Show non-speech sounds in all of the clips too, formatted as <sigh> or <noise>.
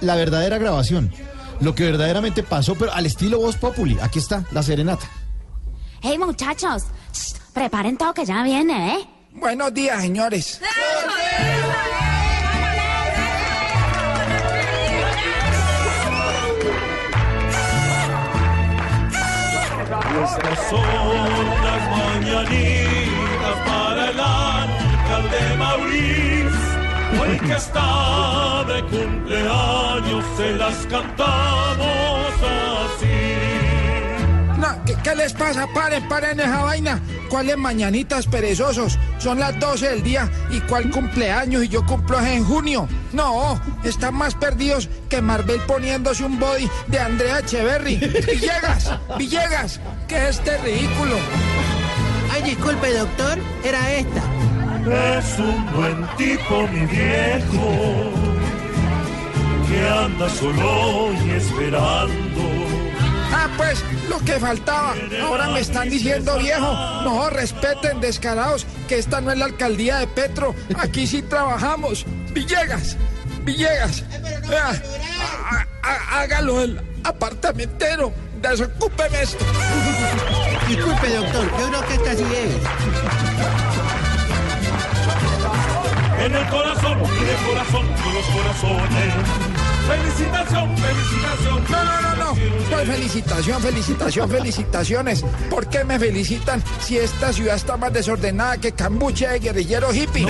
la verdadera grabación. Lo que verdaderamente pasó, pero al estilo Voz Populi. Aquí está, la serenata. Hey muchachos, shh, preparen todo que ya viene, ¿eh? Buenos días, señores. Estas son las mañanitas para el alcalde Maurice. Hoy que está de cumpleaños se las cantamos así. No, ¿qué, qué les pasa? Paren, paren esa vaina. ¿Cuáles mañanitas perezosos? Son las 12 del día. ¿Y cuál cumpleaños? Y yo cumplo en junio. No, están más perdidos que Marvel poniéndose un body de Andrea Echeverry. Villegas, Villegas, ¿qué es este ridículo? Ay, disculpe, doctor, era esta. Es un buen tipo, mi viejo, que anda solo y esperando. Ah, pues, lo que faltaba. Ahora me están diciendo viejo. No, respeten, descarados, que esta no es la alcaldía de Petro. Aquí sí trabajamos. Villegas, Villegas. Hágalo el apartamentero. Desocúpeme esto. Disculpe, doctor, yo creo que esta sí es. En el corazón y de corazón de los corazones. Felicitación, felicitación. No, no, no, no. Pues felicitación, felicitación, felicitaciones. ¿Por qué me felicitan si esta ciudad está más desordenada que cambuche de guerrillero hippie?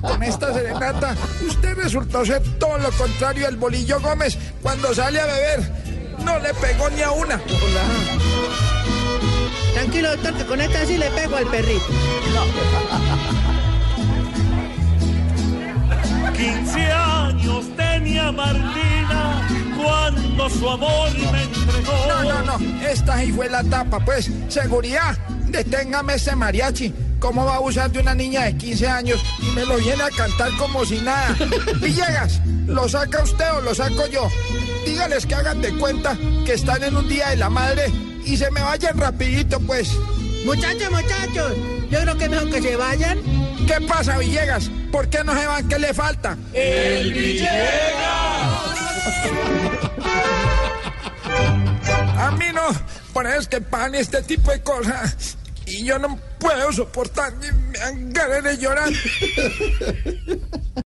Con esta serenata, usted resultó ser todo lo contrario al bolillo Gómez cuando sale a beber. No le pegó ni a una. Tranquilo, doctor, que con esta sí le pego al perrito. 15 <laughs> Martina cuando su amor me entregó. No, no, no. Esta ahí fue la tapa, pues. Seguridad, deténgame ese mariachi. ¿Cómo va a abusar de una niña de 15 años y me lo viene a cantar como si nada? Villegas, ¿lo saca usted o lo saco yo? Dígales que hagan de cuenta que están en un día de la madre y se me vayan rapidito, pues. Muchachos, muchachos, yo creo que es mejor que se vayan. ¿Qué pasa, Villegas? ¿Por qué no se van? ¿Qué le falta? El Villegas. A mí no, por eso es que pan este tipo de cosas. Y yo no puedo soportar, me dan de llorar.